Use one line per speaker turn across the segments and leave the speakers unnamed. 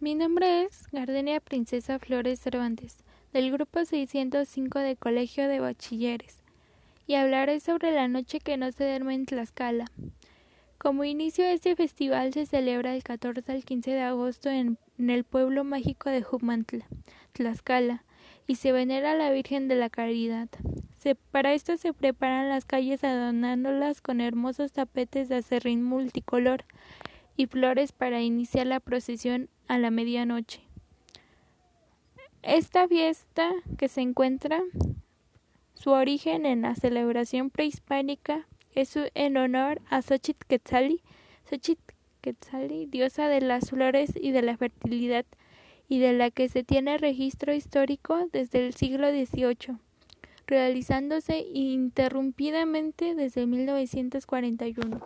Mi nombre es Gardenia Princesa Flores Cervantes, del grupo 605 de Colegio de Bachilleres, y hablaré sobre la noche que no se duerme en Tlaxcala. Como inicio, este festival se celebra del 14 al 15 de agosto en, el pueblo mágico de Jumantla, Tlaxcala, y se venera a la Virgen de la Caridad. para esto se preparan las calles adornándolas con hermosos tapetes de acerrín multicolor y flores para iniciar la procesión a la medianoche. Esta fiesta que se encuentra su origen en la celebración prehispánica es en honor a Xochitl Quetzali, diosa de las flores y de la fertilidad, y de la que se tiene registro histórico desde el siglo XVIII, realizándose interrumpidamente desde 1941.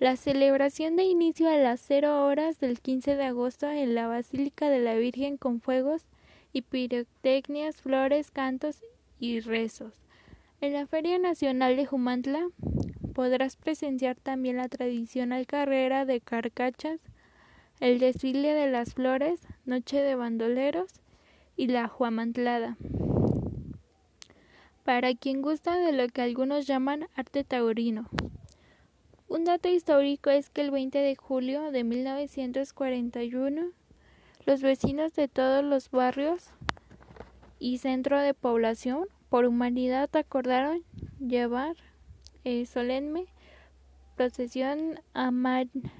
La celebración de inicio a las cero horas del 15 de agosto en la Basílica de la Virgen con fuegos y pirotecnias, flores, cantos y rezos. En la Feria Nacional de Jumantla podrás presenciar también la tradicional carrera de carcachas, el desfile de las flores, noche de bandoleros y la juamantlada. Para quien gusta de lo que algunos llaman arte taurino. Un dato histórico es que el 20 de julio de 1941 los vecinos de todos los barrios y centro de población por humanidad acordaron llevar eh, solemne procesión a,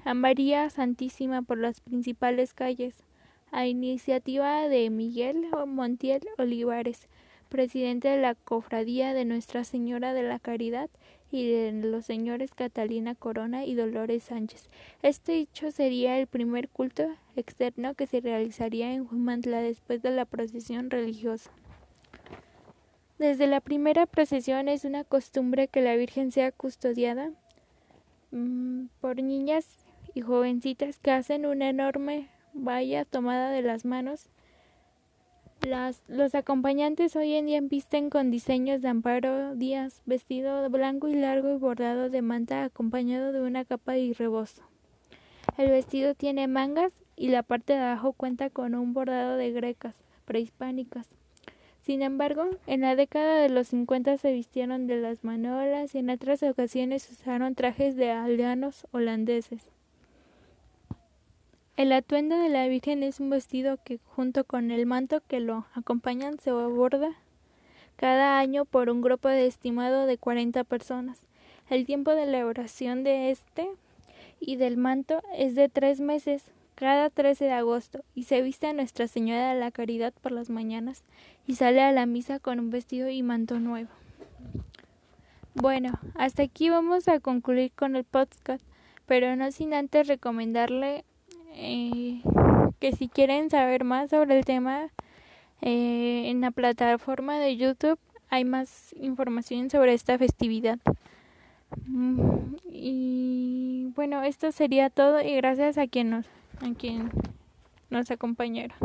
a María Santísima por las principales calles, a iniciativa de Miguel Montiel Olivares, presidente de la Cofradía de Nuestra Señora de la Caridad y de los señores Catalina Corona y Dolores Sánchez. Este hecho sería el primer culto externo que se realizaría en Jumantla después de la procesión religiosa. Desde la primera procesión es una costumbre que la Virgen sea custodiada mm, por niñas y jovencitas que hacen una enorme valla tomada de las manos las, los acompañantes hoy en día visten con diseños de Amparo Díaz, vestido blanco y largo y bordado de manta acompañado de una capa y rebozo. El vestido tiene mangas y la parte de abajo cuenta con un bordado de grecas prehispánicas. Sin embargo, en la década de los 50 se vistieron de las manolas y en otras ocasiones usaron trajes de aldeanos holandeses. El atuendo de la Virgen es un vestido que, junto con el manto que lo acompañan, se aborda cada año por un grupo de estimado de 40 personas. El tiempo de elaboración de este y del manto es de tres meses, cada 13 de agosto, y se viste a Nuestra Señora de la Caridad por las mañanas y sale a la misa con un vestido y manto nuevo. Bueno, hasta aquí vamos a concluir con el podcast, pero no sin antes recomendarle eh, que si quieren saber más sobre el tema eh, en la plataforma de YouTube hay más información sobre esta festividad. Mm, y bueno, esto sería todo y gracias a quien nos, a quien nos acompañaron.